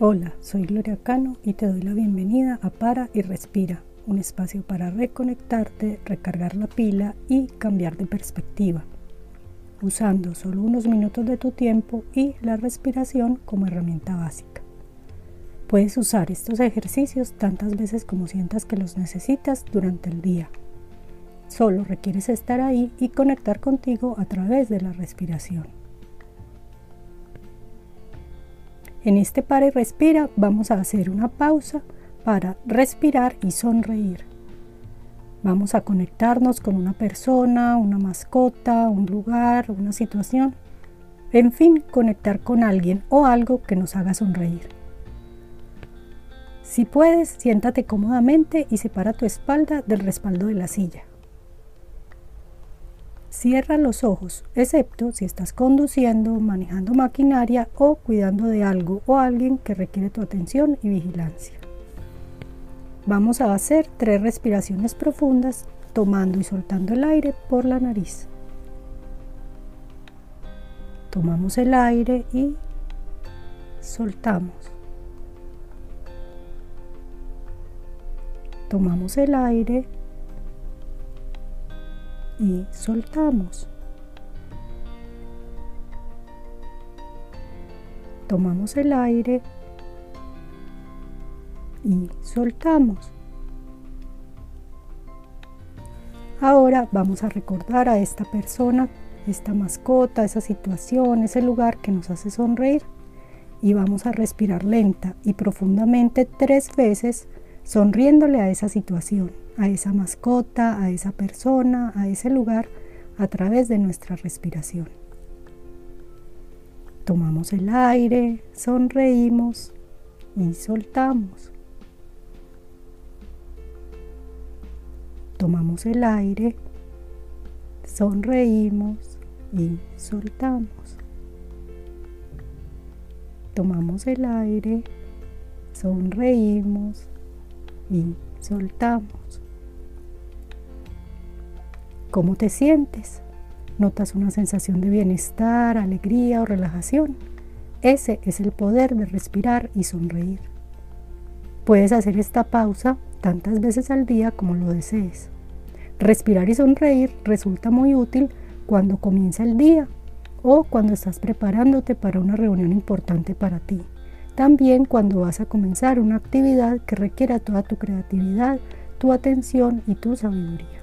Hola, soy Gloria Cano y te doy la bienvenida a Para y Respira, un espacio para reconectarte, recargar la pila y cambiar de perspectiva, usando solo unos minutos de tu tiempo y la respiración como herramienta básica. Puedes usar estos ejercicios tantas veces como sientas que los necesitas durante el día. Solo requieres estar ahí y conectar contigo a través de la respiración. En este para y respira vamos a hacer una pausa para respirar y sonreír. Vamos a conectarnos con una persona, una mascota, un lugar, una situación. En fin, conectar con alguien o algo que nos haga sonreír. Si puedes, siéntate cómodamente y separa tu espalda del respaldo de la silla. Cierra los ojos, excepto si estás conduciendo, manejando maquinaria o cuidando de algo o alguien que requiere tu atención y vigilancia. Vamos a hacer tres respiraciones profundas, tomando y soltando el aire por la nariz. Tomamos el aire y soltamos. Tomamos el aire y soltamos. Tomamos el aire y soltamos. Ahora vamos a recordar a esta persona, esta mascota, esa situación, ese lugar que nos hace sonreír y vamos a respirar lenta y profundamente tres veces sonriéndole a esa situación a esa mascota, a esa persona, a ese lugar a través de nuestra respiración. Tomamos el aire, sonreímos y soltamos. Tomamos el aire, sonreímos y soltamos. Tomamos el aire, sonreímos y soltamos. ¿Cómo te sientes? ¿Notas una sensación de bienestar, alegría o relajación? Ese es el poder de respirar y sonreír. Puedes hacer esta pausa tantas veces al día como lo desees. Respirar y sonreír resulta muy útil cuando comienza el día o cuando estás preparándote para una reunión importante para ti. También cuando vas a comenzar una actividad que requiera toda tu creatividad, tu atención y tu sabiduría.